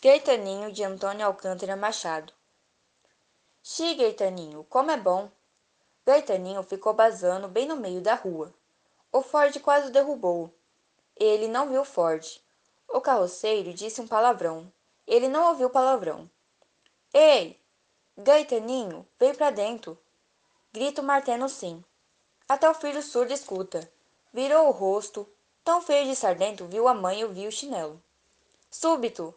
Gaetaninho de Antônio Alcântara Machado. Xi, Gaetaninho, como é bom! Gaetaninho ficou basando bem no meio da rua. O Ford quase o derrubou. Ele não viu Ford. O carroceiro disse um palavrão. Ele não ouviu palavrão. Ei! Gaetaninho, vem pra dentro! Grita o martelo sim. Até o filho surdo escuta. Virou o rosto. Tão feio de estar dentro, viu a mãe e viu o chinelo. Súbito!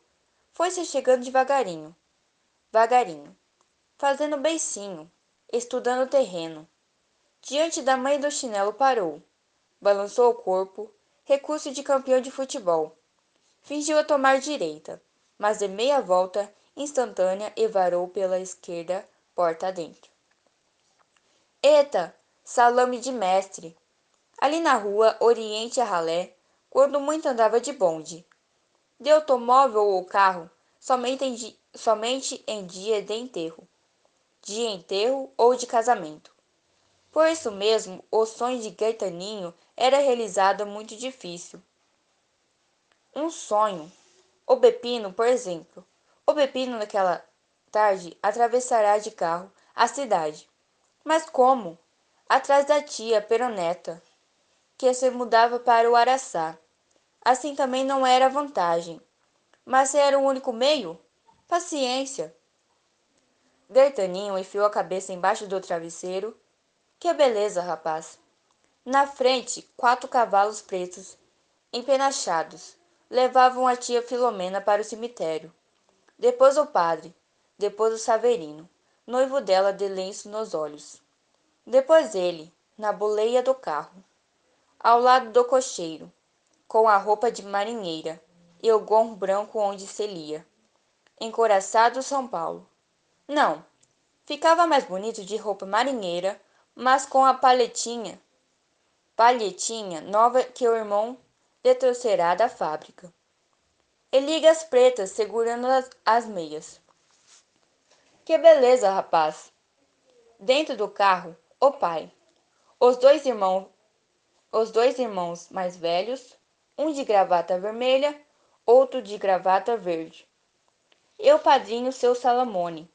Foi-se chegando devagarinho, vagarinho, fazendo beicinho, estudando o terreno. Diante da mãe do chinelo parou, balançou o corpo, recurso de campeão de futebol. Fingiu a tomar direita, mas de meia volta instantânea e varou pela esquerda, porta adentro. Eita, salame de mestre! Ali na rua, Oriente a Ralé, quando muito andava de bonde, de automóvel ou carro, somente em, somente em dia de enterro, de enterro ou de casamento. Por isso mesmo, o sonho de Gaetaninho era realizado muito difícil. Um sonho. O Bepino, por exemplo. O Bepino, naquela tarde, atravessará de carro a cidade. Mas como? Atrás da tia Peroneta, que se mudava para o Araçá. Assim também não era vantagem. Mas se era o único meio, paciência. Gaetaninho enfiou a cabeça embaixo do travesseiro. Que beleza, rapaz! Na frente, quatro cavalos pretos, empenachados, levavam a tia Filomena para o cemitério. Depois o padre, depois o Saverino, noivo dela de lenço nos olhos. Depois ele, na boleia do carro, ao lado do cocheiro, com a roupa de marinheira e o gorro branco onde se lia. Encoraçado São Paulo. Não, ficava mais bonito de roupa marinheira, mas com a palhetinha, palhetinha nova que o irmão lhe trouxerá da fábrica. E ligas pretas segurando as, as meias. Que beleza, rapaz! Dentro do carro, o pai. Os dois irmãos, os dois irmãos mais velhos, um de gravata vermelha, outro de gravata verde. Eu padrinho seu Salamone.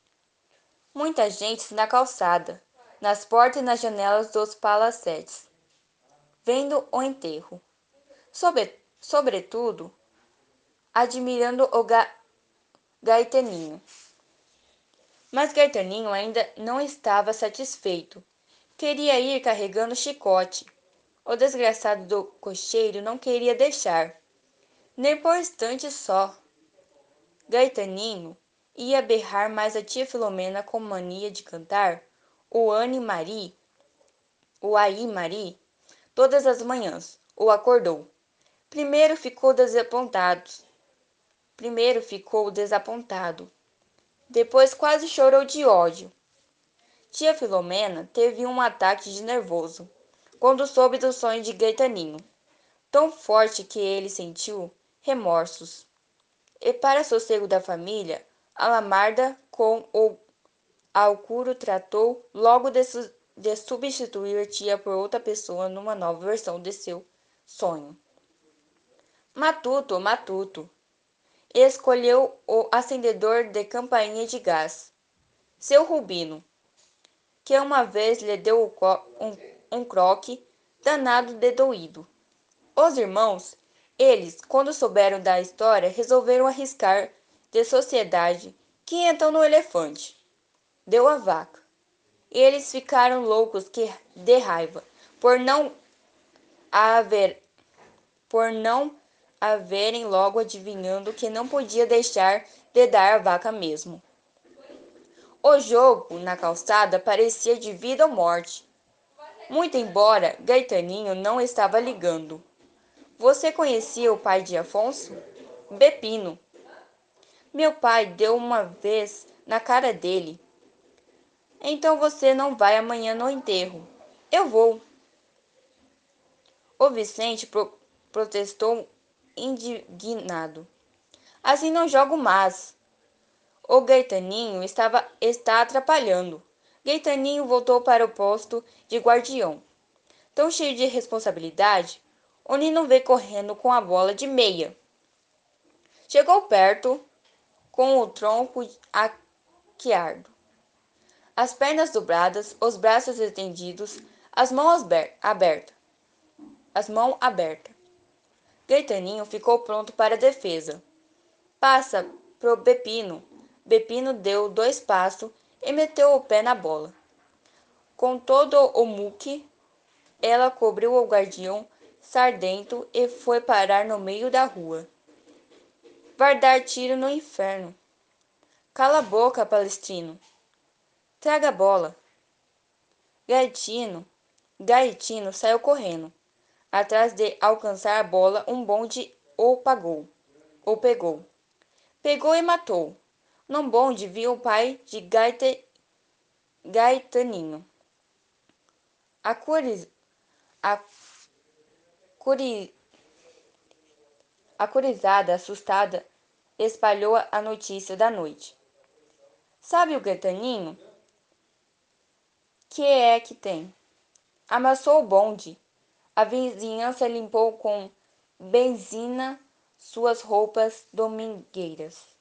Muita gente na calçada, nas portas e nas janelas dos palacetes, vendo o enterro. Sobre, sobretudo, admirando o ga, Gaetaninho. Mas Gaetaninho ainda não estava satisfeito. Queria ir carregando chicote o desgraçado do cocheiro não queria deixar, nem por instante só. Gaetaninho ia berrar mais a tia Filomena com mania de cantar o Anne Marie, o Aí Marie, todas as manhãs, o acordou. Primeiro ficou desapontado. Primeiro ficou desapontado. Depois quase chorou de ódio. Tia Filomena teve um ataque de nervoso quando soube do sonho de Gaetaninho, tão forte que ele sentiu remorsos. E para sossego da família, Alamarda com o Alcuro tratou logo de, su de substituir tia por outra pessoa numa nova versão de seu sonho. Matuto, Matuto. Escolheu o acendedor de campainha de gás. Seu Rubino, que uma vez lhe deu um um croque danado de doído. Os irmãos, eles, quando souberam da história, resolveram arriscar de sociedade que entram no elefante. Deu a vaca. Eles ficaram loucos que de raiva por não haver por não haverem logo adivinhando que não podia deixar de dar a vaca mesmo. O jogo na calçada parecia de vida ou morte. Muito embora Gaetaninho não estava ligando. Você conhecia o pai de Afonso? Bepino. Meu pai deu uma vez na cara dele. Então você não vai amanhã no enterro. Eu vou. O Vicente pro protestou indignado. Assim não jogo mais. O Gaetaninho estava está atrapalhando. Gaetaninho voltou para o posto de guardião. Tão cheio de responsabilidade, o Nino veio correndo com a bola de meia. Chegou perto, com o tronco arqueado, as pernas dobradas, os braços estendidos, as mãos abertas. As mãos abertas. Gaetaninho ficou pronto para a defesa. Passa pro Bepino. Bepino deu dois passos e meteu o pé na bola. Com todo o muque, ela cobriu o guardião sardento e foi parar no meio da rua. Vai dar tiro no inferno. Cala a boca, palestrino. Traga a bola. Gaetino, Gaetino saiu correndo. Atrás de alcançar a bola, um bonde o pagou, o pegou. Pegou e matou. Num bonde viu o pai de Gaete, Gaetaninho. A, curiz, a Curi... A curizada, assustada, espalhou a notícia da noite. Sabe o Gaetaninho? Que é que tem? Amassou o bonde. A vizinhança limpou com benzina suas roupas domingueiras.